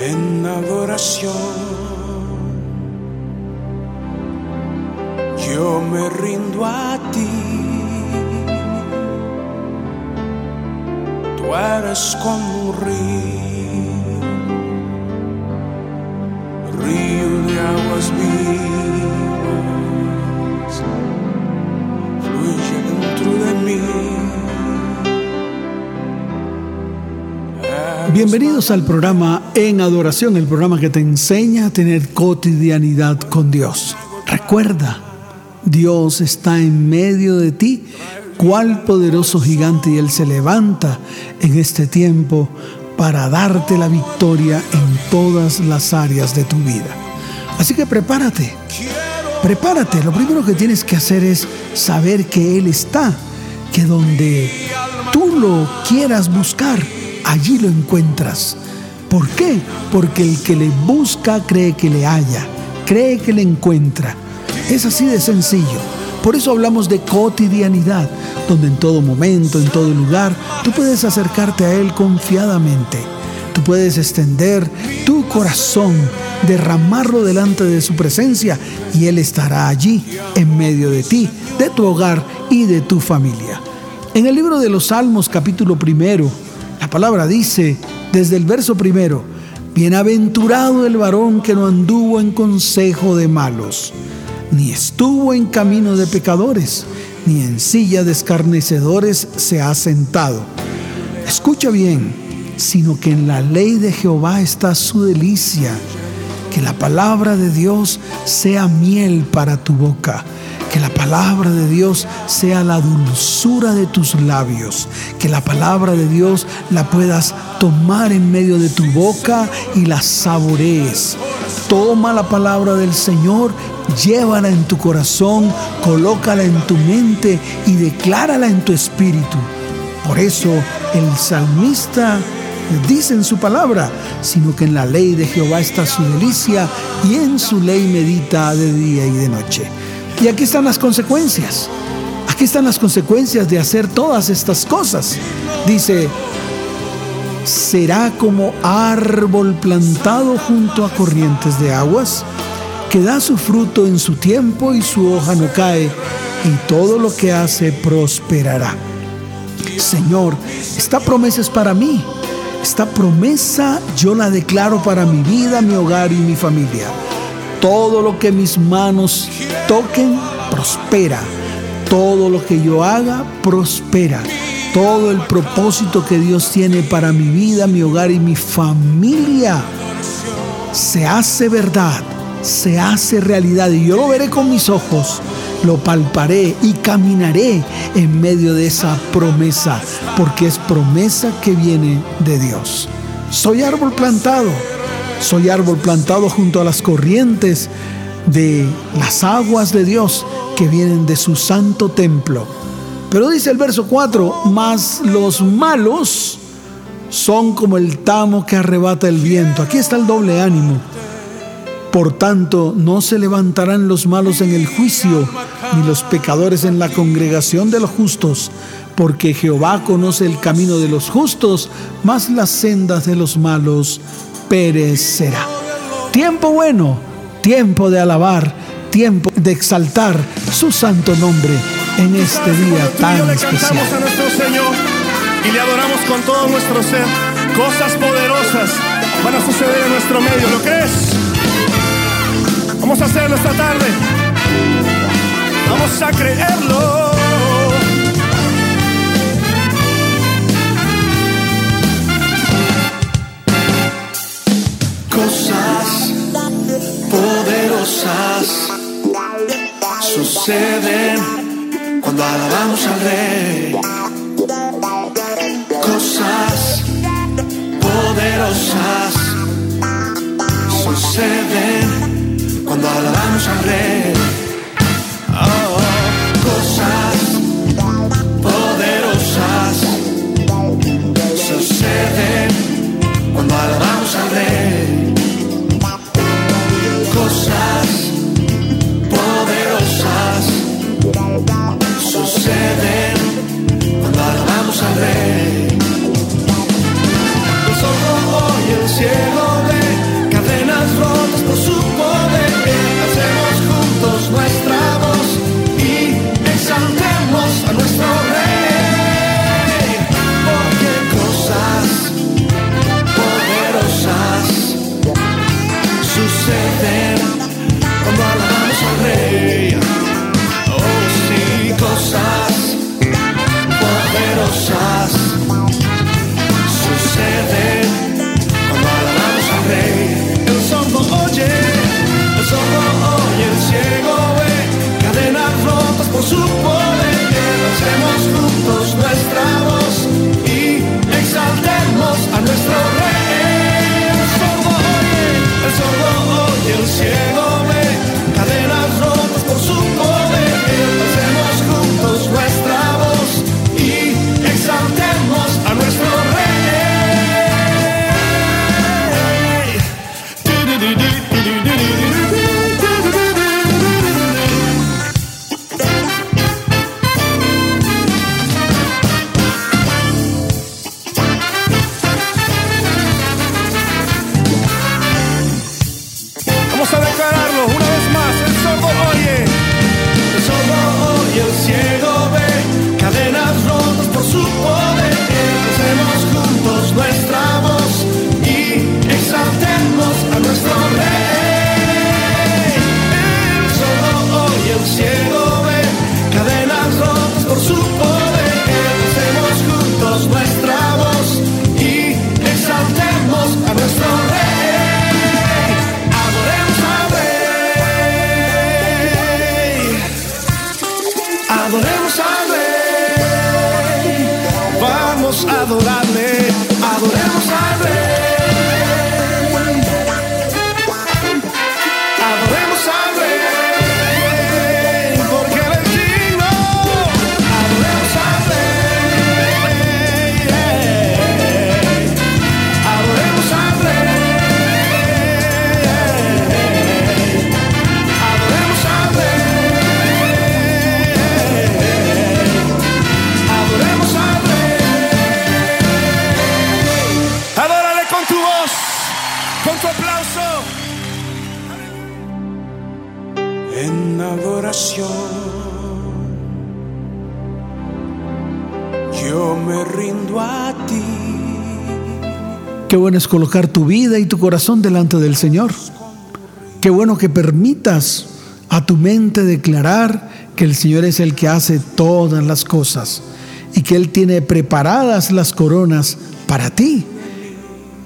en adoración. Yo me rindo a ti. Tú eres como un río, río de aguas vivas, Bienvenidos al programa En Adoración, el programa que te enseña a tener cotidianidad con Dios. Recuerda, Dios está en medio de ti, cual poderoso gigante, y Él se levanta en este tiempo para darte la victoria en todas las áreas de tu vida. Así que prepárate, prepárate. Lo primero que tienes que hacer es saber que Él está, que donde tú lo quieras buscar, allí lo encuentras. ¿Por qué? Porque el que le busca cree que le halla, cree que le encuentra. Es así de sencillo. Por eso hablamos de cotidianidad, donde en todo momento, en todo lugar, tú puedes acercarte a Él confiadamente. Tú puedes extender tu corazón, derramarlo delante de su presencia y Él estará allí en medio de ti, de tu hogar y de tu familia. En el libro de los Salmos capítulo primero, la palabra dice, desde el verso primero, Bienaventurado el varón que no anduvo en consejo de malos, ni estuvo en camino de pecadores, ni en silla de escarnecedores se ha sentado. Escucha bien, sino que en la ley de Jehová está su delicia, que la palabra de Dios sea miel para tu boca que la palabra de Dios sea la dulzura de tus labios. Que la palabra de Dios la puedas tomar en medio de tu boca y la saborees. Toma la palabra del Señor, llévala en tu corazón, colócala en tu mente y declárala en tu espíritu. Por eso el salmista dice en su palabra, sino que en la ley de Jehová está su delicia y en su ley medita de día y de noche. Y aquí están las consecuencias. Aquí están las consecuencias de hacer todas estas cosas. Dice, será como árbol plantado junto a corrientes de aguas, que da su fruto en su tiempo y su hoja no cae, y todo lo que hace prosperará. Señor, esta promesa es para mí. Esta promesa yo la declaro para mi vida, mi hogar y mi familia. Todo lo que mis manos toquen, prospera. Todo lo que yo haga, prospera. Todo el propósito que Dios tiene para mi vida, mi hogar y mi familia se hace verdad, se hace realidad. Y yo lo veré con mis ojos, lo palparé y caminaré en medio de esa promesa, porque es promesa que viene de Dios. Soy árbol plantado soy árbol plantado junto a las corrientes de las aguas de Dios que vienen de su santo templo. Pero dice el verso 4, mas los malos son como el tamo que arrebata el viento. Aquí está el doble ánimo. Por tanto, no se levantarán los malos en el juicio, ni los pecadores en la congregación de los justos, porque Jehová conoce el camino de los justos, mas las sendas de los malos perecerá. Tiempo bueno, tiempo de alabar, tiempo de exaltar su santo nombre en este día tan especial. a nuestro Señor y le adoramos con todo nuestro ser. Cosas poderosas van a suceder en nuestro medio, ¿lo crees? Vamos a hacerlo esta tarde. Vamos a creerlo. cosas poderosas suceden cuando alabamos al Rey. Cosas poderosas suceden cuando alabamos al Rey. Colocar tu vida y tu corazón delante del Señor. Qué bueno que permitas a tu mente declarar que el Señor es el que hace todas las cosas y que Él tiene preparadas las coronas para ti.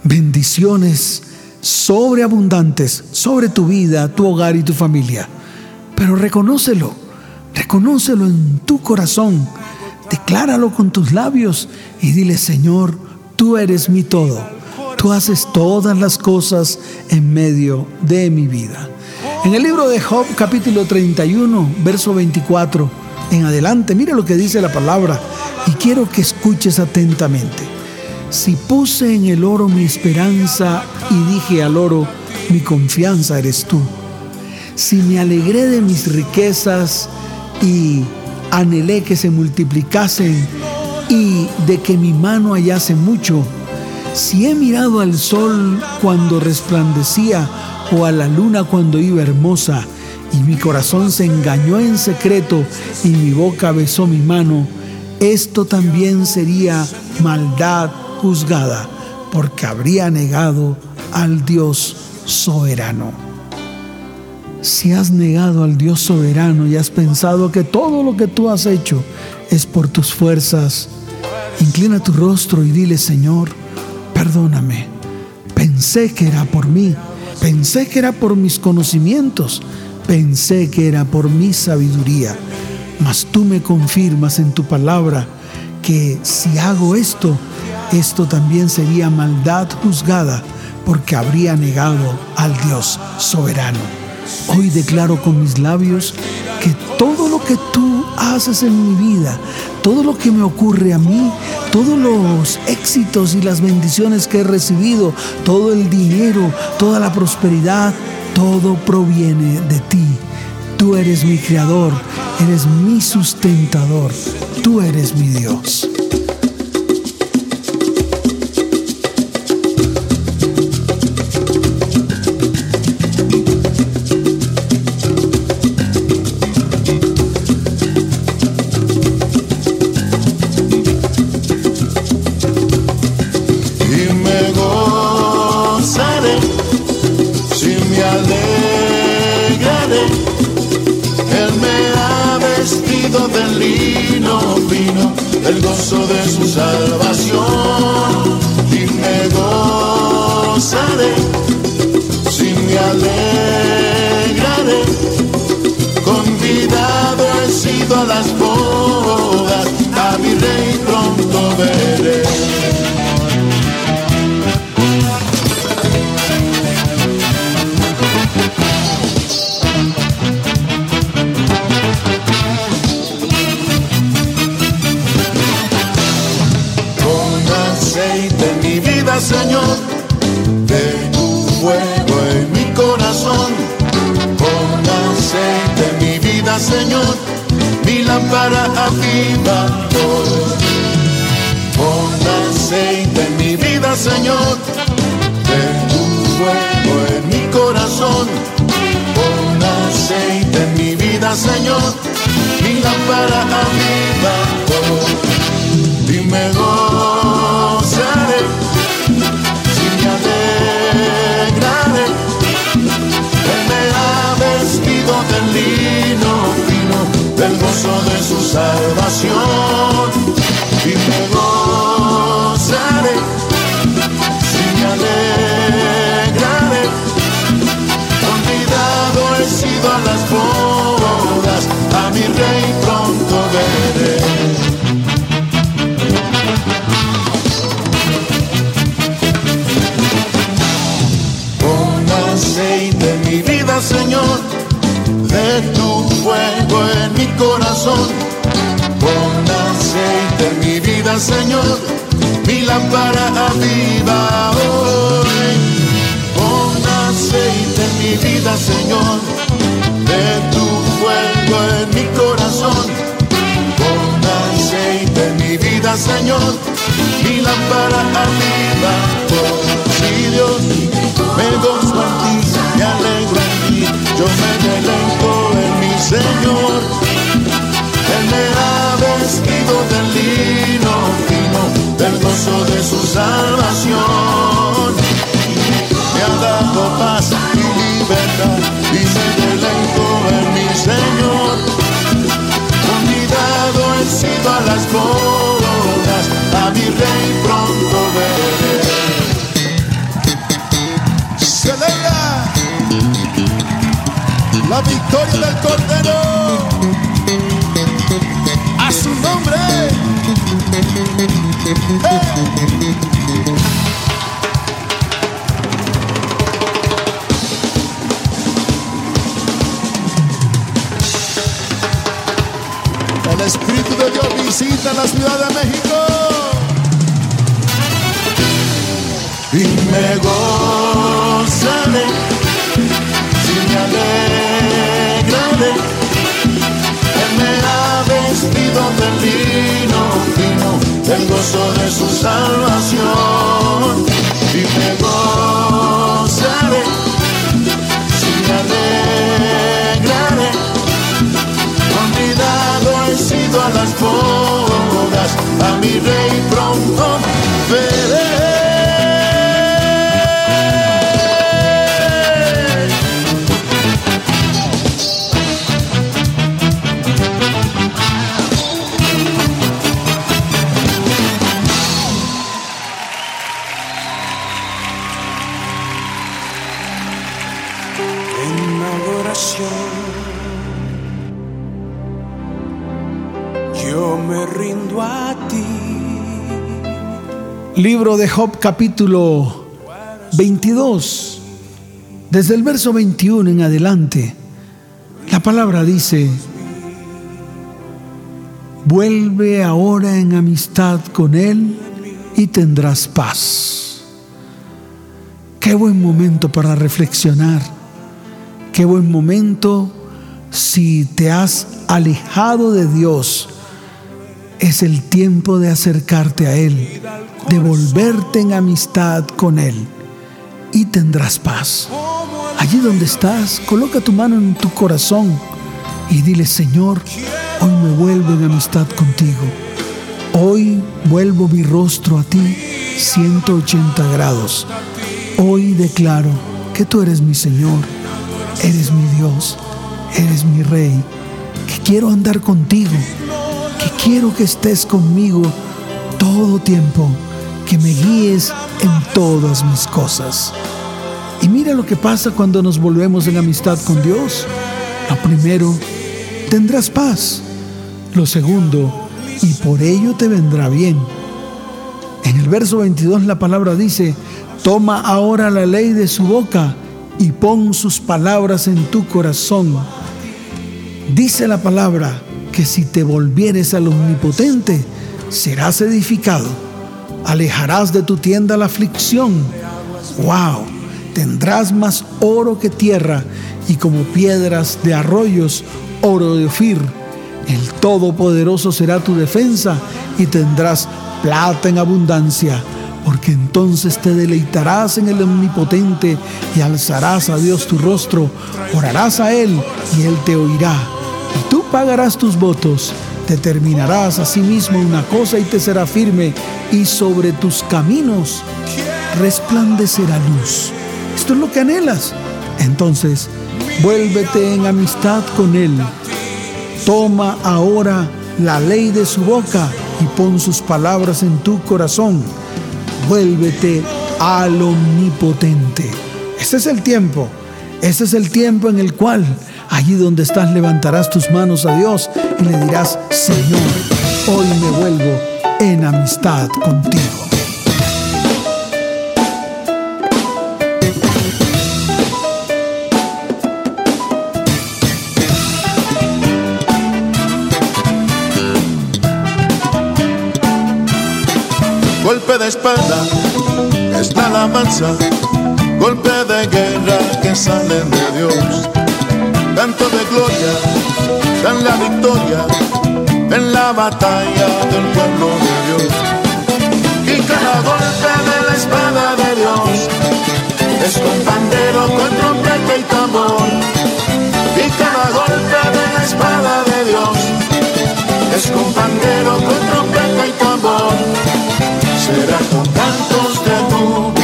Bendiciones sobreabundantes sobre tu vida, tu hogar y tu familia. Pero reconócelo, reconócelo en tu corazón, decláralo con tus labios y dile, Señor, tú eres mi todo. Haces todas las cosas en medio de mi vida. En el libro de Job capítulo 31, verso 24 en adelante, mire lo que dice la palabra y quiero que escuches atentamente. Si puse en el oro mi esperanza y dije al oro, mi confianza eres tú. Si me alegré de mis riquezas y anhelé que se multiplicasen y de que mi mano hallase mucho, si he mirado al sol cuando resplandecía o a la luna cuando iba hermosa, y mi corazón se engañó en secreto y mi boca besó mi mano, esto también sería maldad juzgada, porque habría negado al Dios soberano. Si has negado al Dios soberano y has pensado que todo lo que tú has hecho es por tus fuerzas, inclina tu rostro y dile, Señor, perdóname. Pensé que era por mí, pensé que era por mis conocimientos, pensé que era por mi sabiduría, mas tú me confirmas en tu palabra que si hago esto, esto también sería maldad juzgada, porque habría negado al Dios soberano. Hoy declaro con mis labios que todo lo que tú haces en mi vida, todo lo que me ocurre a mí, todos los éxitos y las bendiciones que he recibido, todo el dinero, toda la prosperidad, todo proviene de ti. Tú eres mi creador, eres mi sustentador, tú eres mi Dios. Lámpara aviva. Con aceite en mi vida, Señor, de tu fuego en mi corazón. Con aceite en mi vida, Señor, mi lámpara aviva hoy y me gozaré, si me alegraré. Él me ha vestido de lino fino, del gozo de salvación. Y me gozaré, si me alegraré. Convidado he sido a las bodas, a mi rey pronto veré. Aceite mi vida, Señor, de tu fuego en mi corazón. Aceite en mi vida, Señor, mi lámpara aviva hoy. Pon aceite en mi vida, Señor, de tu fuego en mi corazón. Pon aceite en mi vida, Señor, mi lámpara aviva hoy. Sí, Dios, me gozo en ti, me alegro en ti, yo me deleito en mi Señor. Él me del gozo de su salvación. Me ha dado paz y libertad, y me deleito en mi Señor. Convidado he sido a las bodas, a mi rey pronto veré. Celebra la victoria del Cordero. El Espíritu de Dios visita la Ciudad de México. y me gozaré, si me alegraré. Él me ha vestido de lino del gozo de su salvación. Y me gozaré, si me alegraré. Convidado he sido a las bodas, a mi rey pronto veré. De Job capítulo 22. Desde el verso 21 en adelante, la palabra dice, vuelve ahora en amistad con Él y tendrás paz. Qué buen momento para reflexionar. Qué buen momento si te has alejado de Dios. Es el tiempo de acercarte a Él, de volverte en amistad con Él y tendrás paz. Allí donde estás, coloca tu mano en tu corazón y dile, Señor, hoy me vuelvo en amistad contigo. Hoy vuelvo mi rostro a ti 180 grados. Hoy declaro que tú eres mi Señor, eres mi Dios, eres mi Rey, que quiero andar contigo, que quiero que estés conmigo todo tiempo, que me guíes en todas mis cosas. Y mira lo que pasa cuando nos volvemos en amistad con Dios. Lo primero, tendrás paz. Lo segundo, y por ello te vendrá bien. En el verso 22 la palabra dice, toma ahora la ley de su boca y pon sus palabras en tu corazón. Dice la palabra que si te volvieres al omnipotente, serás edificado. Alejarás de tu tienda la aflicción. ¡Wow! Tendrás más oro que tierra y como piedras de arroyos, oro de Ofir. El Todopoderoso será tu defensa y tendrás plata en abundancia, porque entonces te deleitarás en el Omnipotente y alzarás a Dios tu rostro, orarás a Él y Él te oirá. Pagarás tus votos, determinarás a sí mismo una cosa y te será firme, y sobre tus caminos resplandecerá luz. Esto es lo que anhelas. Entonces, vuélvete en amistad con Él. Toma ahora la ley de su boca y pon sus palabras en tu corazón. Vuélvete al omnipotente. Ese es el tiempo. Ese es el tiempo en el cual, allí donde estás, levantarás tus manos a Dios y le dirás, Señor, hoy me vuelvo en amistad contigo. golpe de espada es la alabanza, golpe de guerra que salen de Dios. Canto de gloria, dan la victoria en la batalla del pueblo de Dios. Y cada golpe de la espada de Dios es con pandero, con trompeta y tambor. Y cada golpe de la espada de Dios es con pandero, con trompeta y tambor será con cantos de júbilo,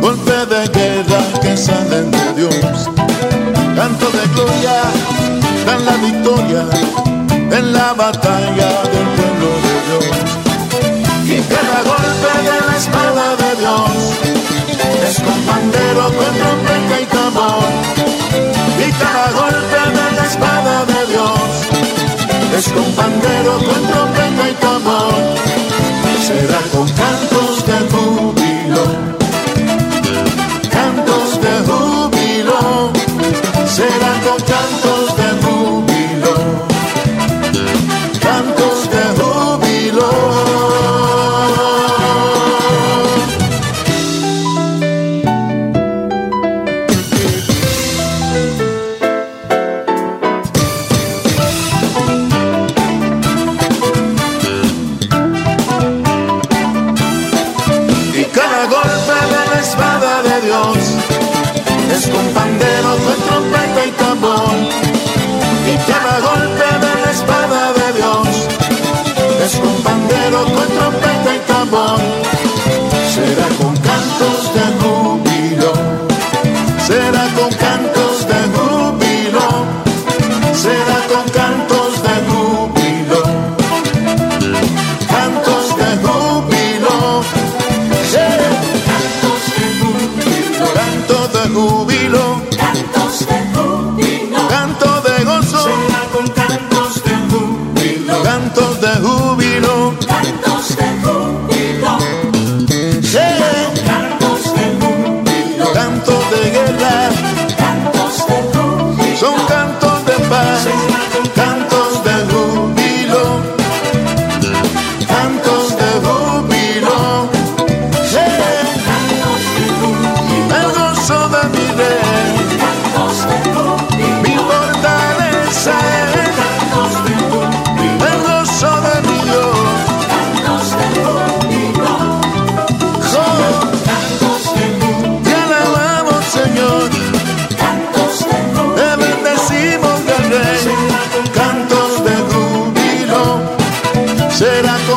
golpe de guerra que salen de Dios, canto de gloria, dan la victoria en la batalla del pueblo de Dios. Y cada golpe de la espada de Dios es con pandero, con trompeta y tambor. Y cada golpe de la espada de Dios es con pandero, con trompeta y tambor. Será con cantos será con cantos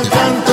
战斗。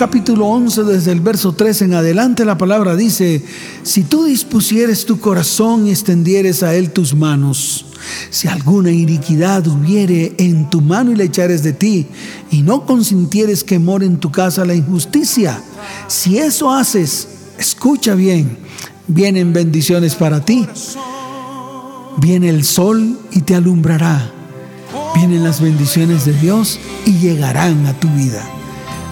Capítulo 11 desde el verso 3 en adelante la palabra dice, si tú dispusieres tu corazón y extendieres a él tus manos, si alguna iniquidad hubiere en tu mano y la echares de ti, y no consintieres que more en tu casa la injusticia, si eso haces, escucha bien, vienen bendiciones para ti. Viene el sol y te alumbrará. Vienen las bendiciones de Dios y llegarán a tu vida.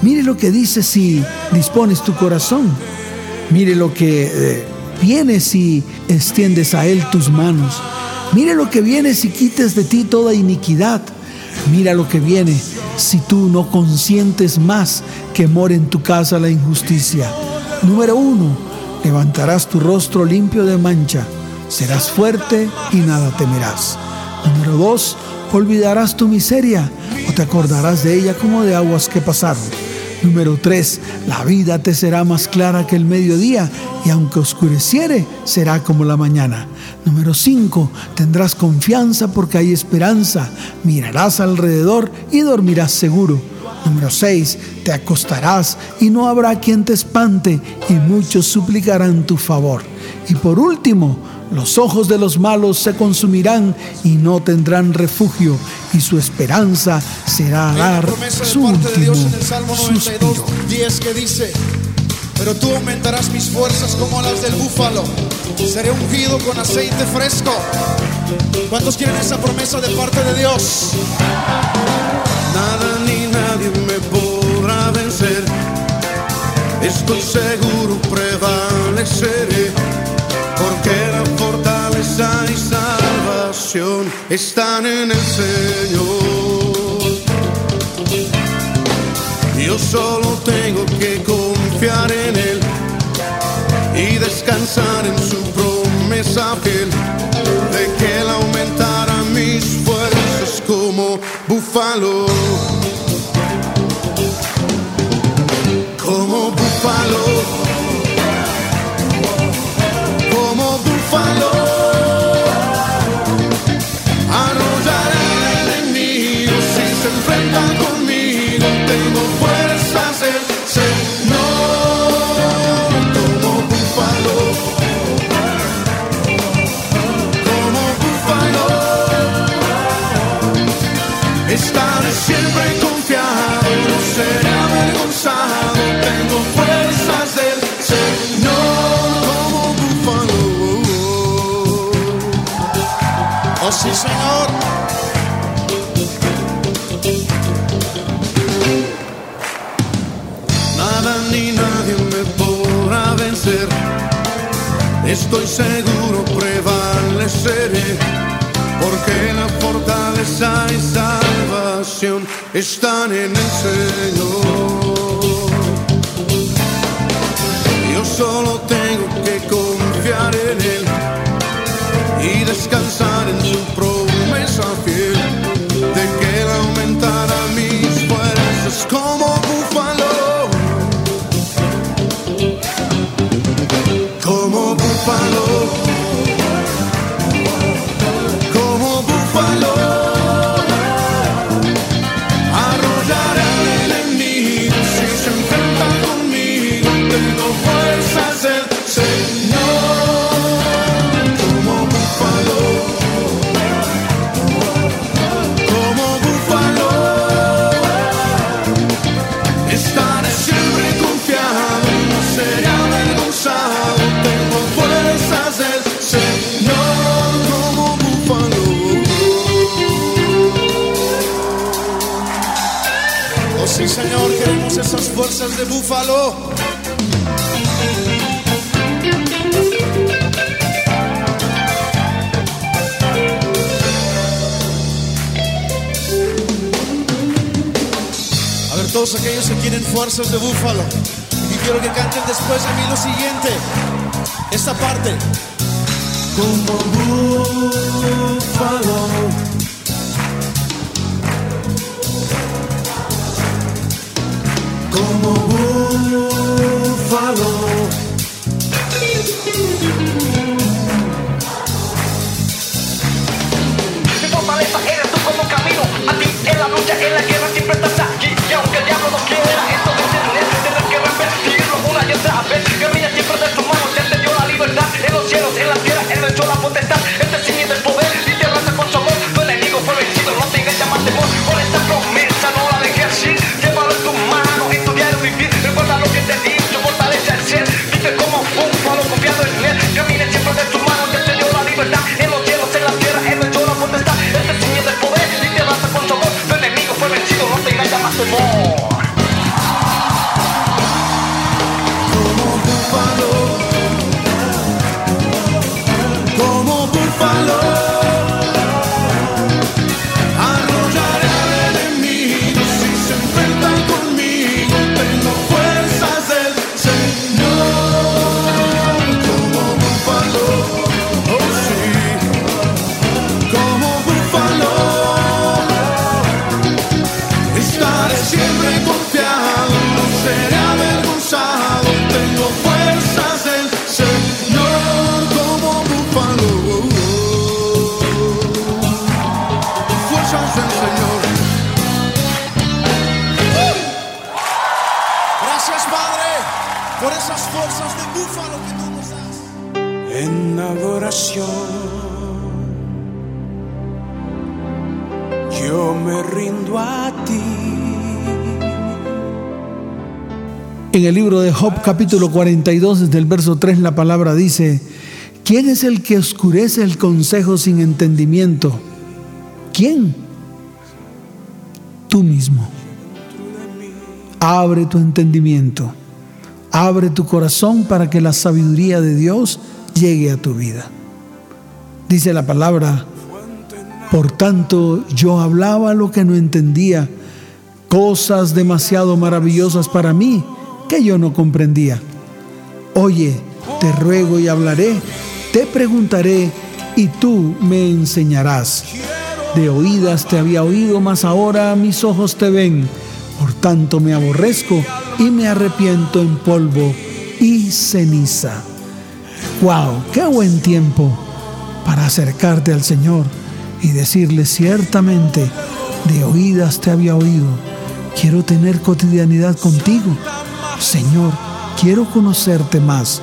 Mire lo que dice si dispones tu corazón. Mire lo que eh, viene si extiendes a Él tus manos. Mire lo que viene si quites de ti toda iniquidad. Mira lo que viene si tú no consientes más que more en tu casa la injusticia. Número uno, levantarás tu rostro limpio de mancha. Serás fuerte y nada temerás. Número dos, olvidarás tu miseria o te acordarás de ella como de aguas que pasaron. Número 3. La vida te será más clara que el mediodía y aunque oscureciere, será como la mañana. Número 5. Tendrás confianza porque hay esperanza. Mirarás alrededor y dormirás seguro. Número 6. Te acostarás y no habrá quien te espante y muchos suplicarán tu favor. Y por último, los ojos de los malos se consumirán y no tendrán refugio, y su esperanza será Hay una dar promesa de su parte de último Dios en el Salmo 92, suspiro. 10 que dice, pero tú aumentarás mis fuerzas como las del búfalo, seré ungido con aceite fresco. ¿Cuántos quieren esa promesa de parte de Dios? Nada ni nadie me podrá vencer. Estoy seguro prevaleceré, porque la fortaleza y salvación están en el Señor. Yo solo tengo que confiar en Él y descansar en su promesa fiel de que Él aumentará mis fuerzas como búfalo. Están en el Señor. Yo solo tengo que confiar en Él y descansar en su promesa de búfalo. A ver, todos aquellos que quieren fuerzas de búfalo. Y quiero que canten después de mí lo siguiente. Esta parte. Como búfalo. En el libro de Job capítulo 42, desde el verso 3, la palabra dice, ¿quién es el que oscurece el consejo sin entendimiento? ¿Quién? Tú mismo. Abre tu entendimiento, abre tu corazón para que la sabiduría de Dios llegue a tu vida. Dice la palabra, por tanto yo hablaba lo que no entendía, cosas demasiado maravillosas para mí que yo no comprendía. Oye, te ruego y hablaré, te preguntaré y tú me enseñarás. De oídas te había oído, mas ahora mis ojos te ven. Por tanto me aborrezco y me arrepiento en polvo y ceniza. ¡Wow! ¡Qué buen tiempo para acercarte al Señor y decirle ciertamente, de oídas te había oído, quiero tener cotidianidad contigo. Señor, quiero conocerte más,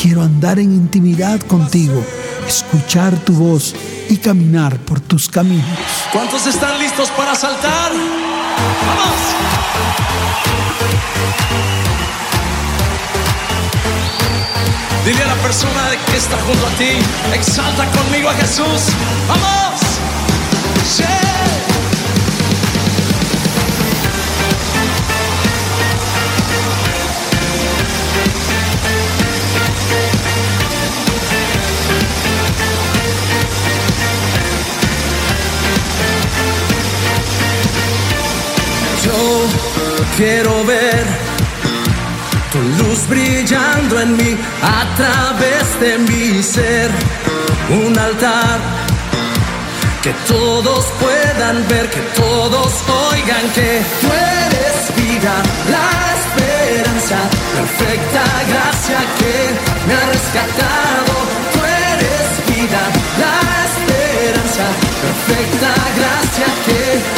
quiero andar en intimidad contigo, escuchar tu voz y caminar por tus caminos. ¿Cuántos están listos para saltar? ¡Vamos! Dile a la persona que está junto a ti, exalta conmigo a Jesús. ¡Vamos! Sí. Quiero ver tu luz brillando en mí a través de mi ser. Un altar que todos puedan ver, que todos oigan que tú eres vida, la esperanza, perfecta gracia que me ha rescatado. Tú eres vida, la esperanza, perfecta gracia que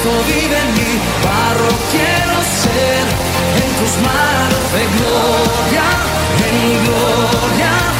Cristo vive en mí, barro quiero ser en tus manos. De gloria en gloria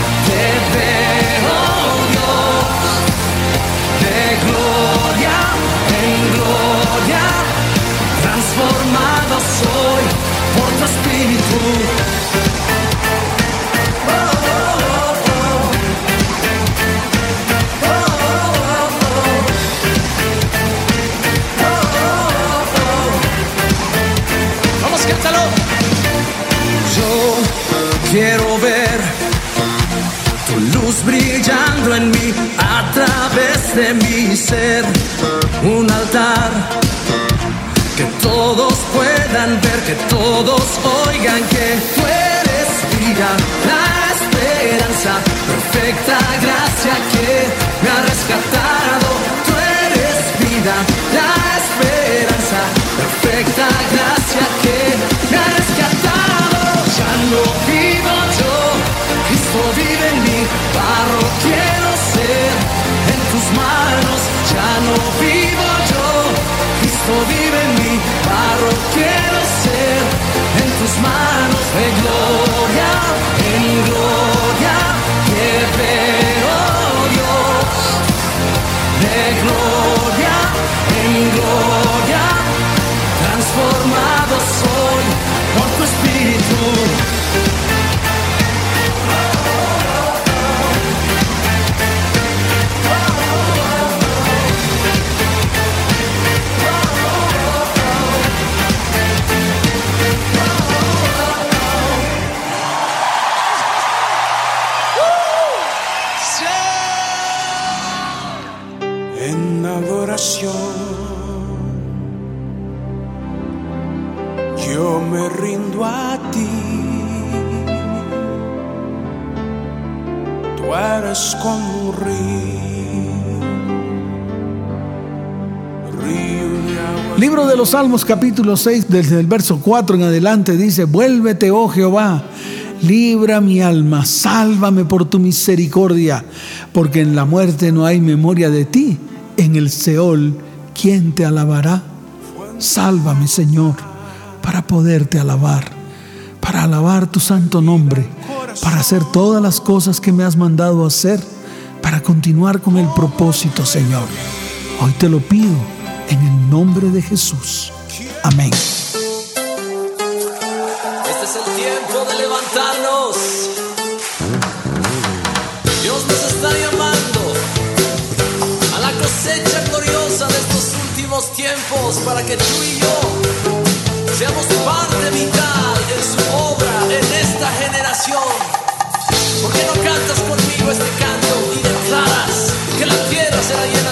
quiero ver tu luz brillando en mí a través de mi ser. Un altar que todos puedan ver, que todos oigan que tú eres vida, la esperanza, perfecta gracia que me ha rescatado. Tú eres vida, la esperanza, perfecta gracia que me ha rescatado. No vivo yo, Cristo vive en mí, barro quiero ser en tus manos. Ya no vivo yo, Cristo vive en mí, barro quiero ser en tus manos. De gloria en gloria los Salmos capítulo 6, desde el verso 4 en adelante dice, vuélvete, oh Jehová, Libra mi alma, sálvame por tu misericordia, porque en la muerte no hay memoria de ti. En el Seol, ¿quién te alabará? Sálvame, Señor, para poderte alabar, para alabar tu santo nombre, para hacer todas las cosas que me has mandado hacer, para continuar con el propósito, Señor. Hoy te lo pido en el nombre de Jesús. Amén. Este es el tiempo de levantarnos. Dios nos está llamando a la cosecha gloriosa de estos últimos tiempos para que tú y yo seamos parte vital en su obra en esta generación. ¿Por qué no cantas conmigo este canto y declaras que la tierra será llena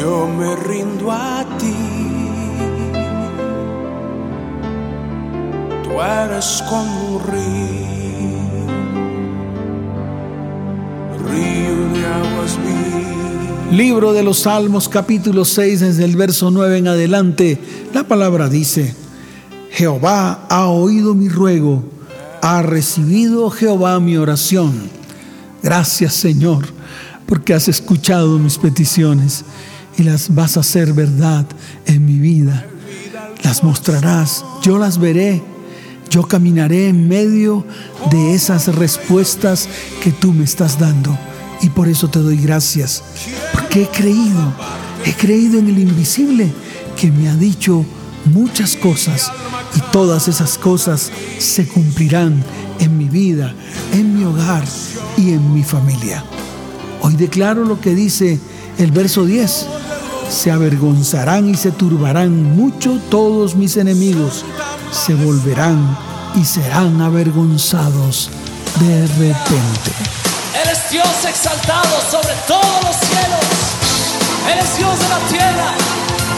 Yo me rindo a ti. Tú eres como un río, río de aguas vivas. Libro de los Salmos capítulo 6 desde el verso 9 en adelante. La palabra dice, Jehová ha oído mi ruego, Ha recibido Jehová mi oración. Gracias Señor, porque has escuchado mis peticiones y las vas a hacer verdad en mi vida. Las mostrarás, yo las veré, yo caminaré en medio de esas respuestas que tú me estás dando. Y por eso te doy gracias, porque he creído, he creído en el invisible que me ha dicho muchas cosas y todas esas cosas se cumplirán en mi vida, en mi hogar y en mi familia. Hoy declaro lo que dice el verso 10. Se avergonzarán y se turbarán mucho todos mis enemigos. Se volverán y serán avergonzados de repente. Él es Dios exaltado sobre todos los cielos. Él es Dios de la tierra,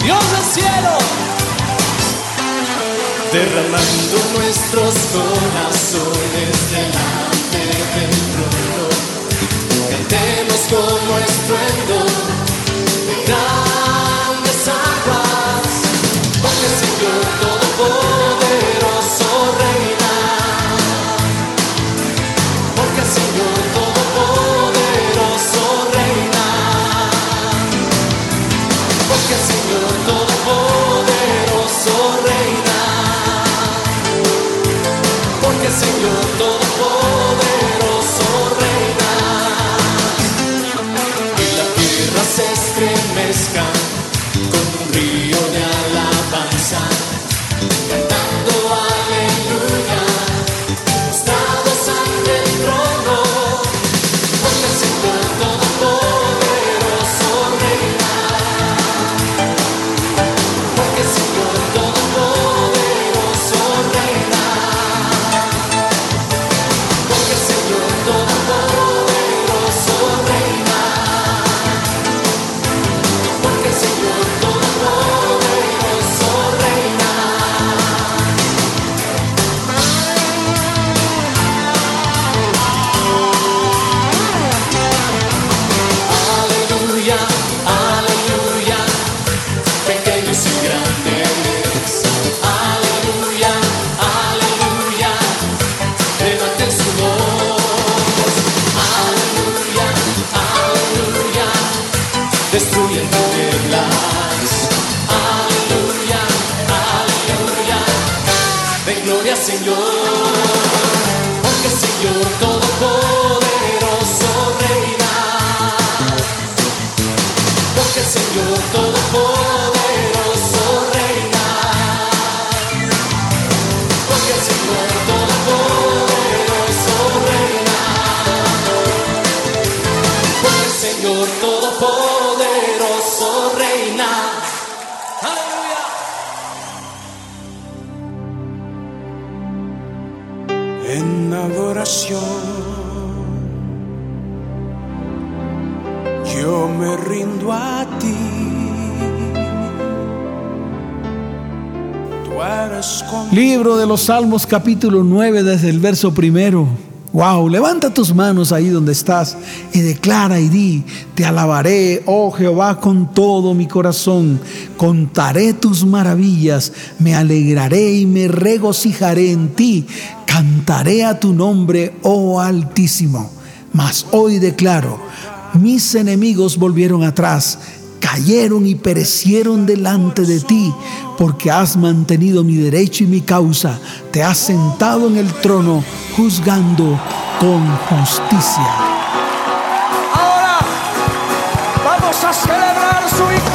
Dios del cielo. derramando nuestros corazones delante del trono. Cantemos como estruendo de grandes aguas, porque Señor Todopoderoso Yo me rindo a ti. Libro de los Salmos capítulo 9 desde el verso primero. Wow, levanta tus manos ahí donde estás y declara y di, te alabaré, oh Jehová, con todo mi corazón, contaré tus maravillas, me alegraré y me regocijaré en ti, cantaré a tu nombre, oh Altísimo. Mas hoy declaro, mis enemigos volvieron atrás, cayeron y perecieron delante de ti, porque has mantenido mi derecho y mi causa, te has sentado en el trono juzgando con justicia. Ahora vamos a celebrar su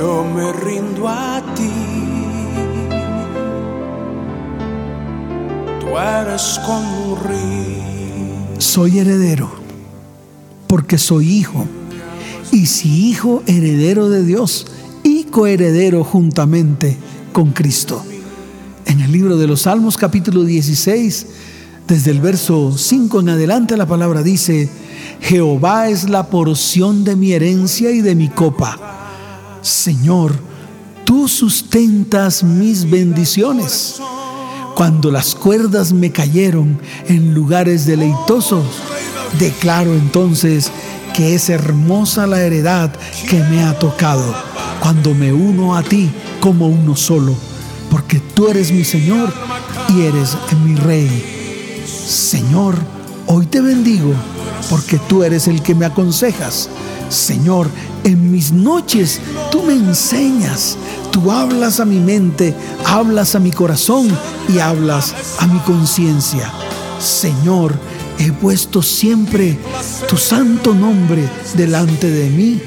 Yo me rindo a ti. Tú eres como. Soy heredero porque soy hijo. Y si hijo, heredero de Dios y coheredero juntamente con Cristo. En el libro de los Salmos capítulo 16, desde el verso 5 en adelante, la palabra dice, Jehová es la porción de mi herencia y de mi copa. Señor, tú sustentas mis bendiciones. Cuando las cuerdas me cayeron en lugares deleitosos, declaro entonces que es hermosa la heredad que me ha tocado cuando me uno a ti como uno solo, porque tú eres mi Señor y eres mi Rey. Señor, hoy te bendigo porque tú eres el que me aconsejas. Señor, en mis noches tú me enseñas, tú hablas a mi mente, hablas a mi corazón y hablas a mi conciencia. Señor, he puesto siempre tu santo nombre delante de mí,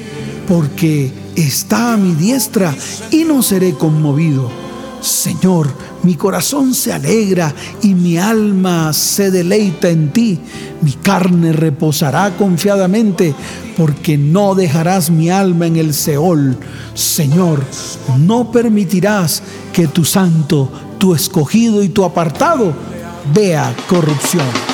porque está a mi diestra y no seré conmovido. Señor, mi corazón se alegra y mi alma se deleita en ti. Mi carne reposará confiadamente, porque no dejarás mi alma en el Seol. Señor, no permitirás que tu santo, tu escogido y tu apartado vea corrupción.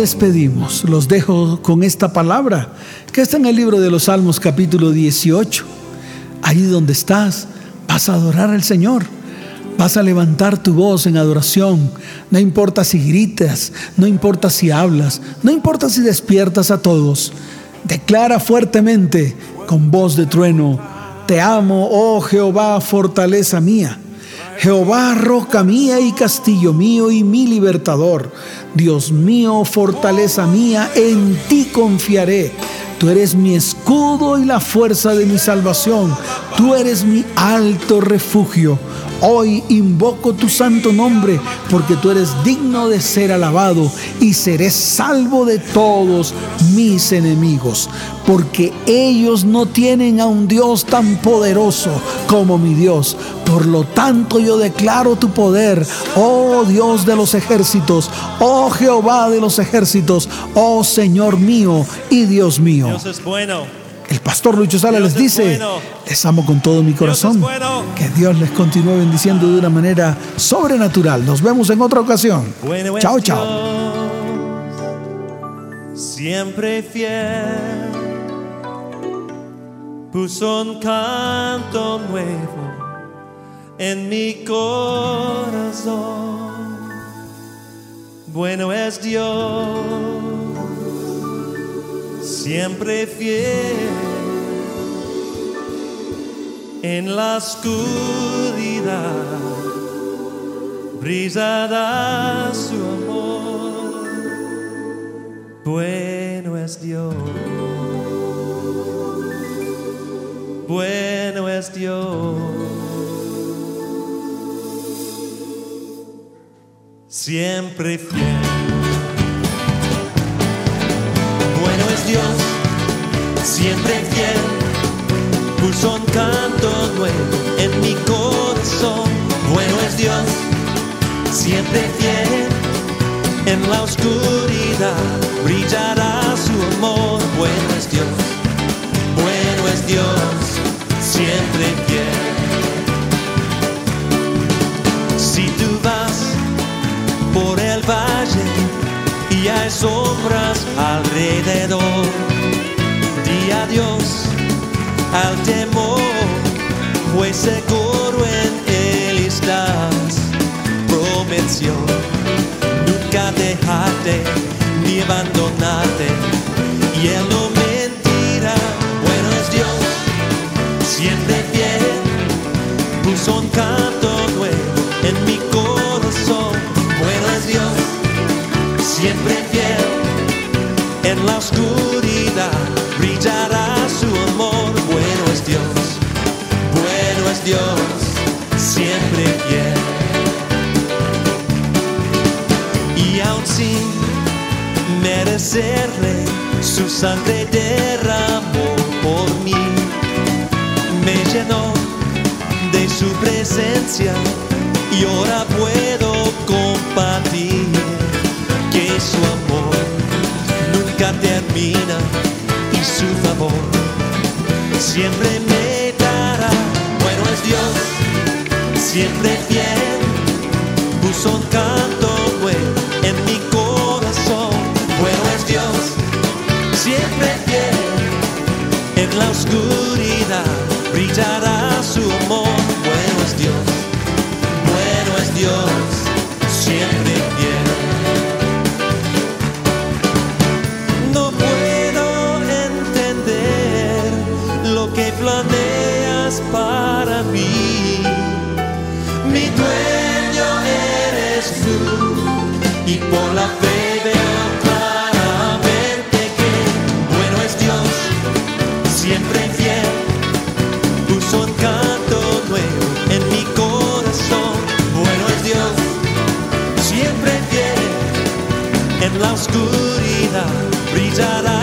Despedimos. Los dejo con esta palabra que está en el libro de los Salmos capítulo 18. Ahí donde estás, vas a adorar al Señor. Vas a levantar tu voz en adoración. No importa si gritas, no importa si hablas, no importa si despiertas a todos. Declara fuertemente con voz de trueno, te amo, oh Jehová, fortaleza mía. Jehová, roca mía y castillo mío y mi libertador. Dios mío, fortaleza mía, en ti confiaré. Tú eres mi escudo y la fuerza de mi salvación. Tú eres mi alto refugio. Hoy invoco tu santo nombre porque tú eres digno de ser alabado y seré salvo de todos mis enemigos. Porque ellos no tienen a un Dios tan poderoso como mi Dios. Por lo tanto yo declaro tu poder, oh Dios de los ejércitos, oh Jehová de los ejércitos, oh Señor mío y Dios mío. Dios es bueno. El pastor Lucho Sala Dios les es dice, bueno. les amo con todo mi corazón. Dios es bueno. Que Dios les continúe bendiciendo de una manera sobrenatural. Nos vemos en otra ocasión. Bueno chao, chao. Siempre fiel. Puso un canto nuevo en mi corazón. Bueno es Dios, siempre fiel. En la oscuridad brillará su amor. Bueno es Dios. Bueno es Dios. Siempre fiel. Dios. Siempre fiel. Puso un canto nuevo en mi corazón. Bueno es Dios, siempre fiel. En la oscuridad brillará su amor. Bueno es Dios, bueno es Dios, siempre fiel. Si tú vas por el valle y hay sombras alrededor, di adiós al temor, pues seguro en Él estás. Prometió nunca dejarte ni abandonarte, y Él no oscuridad brillará su amor. Bueno es Dios, bueno es Dios, siempre fiel. Y aun sin merecerle, su sangre derramó por mí. Me llenó de su presencia y ahora puedo compartir siempre me dará. Bueno es Dios, siempre fiel, puso un canto nuevo en mi corazón. Bueno es Dios, siempre fiel, en la oscuridad brillará su amor. La oscuridad brillará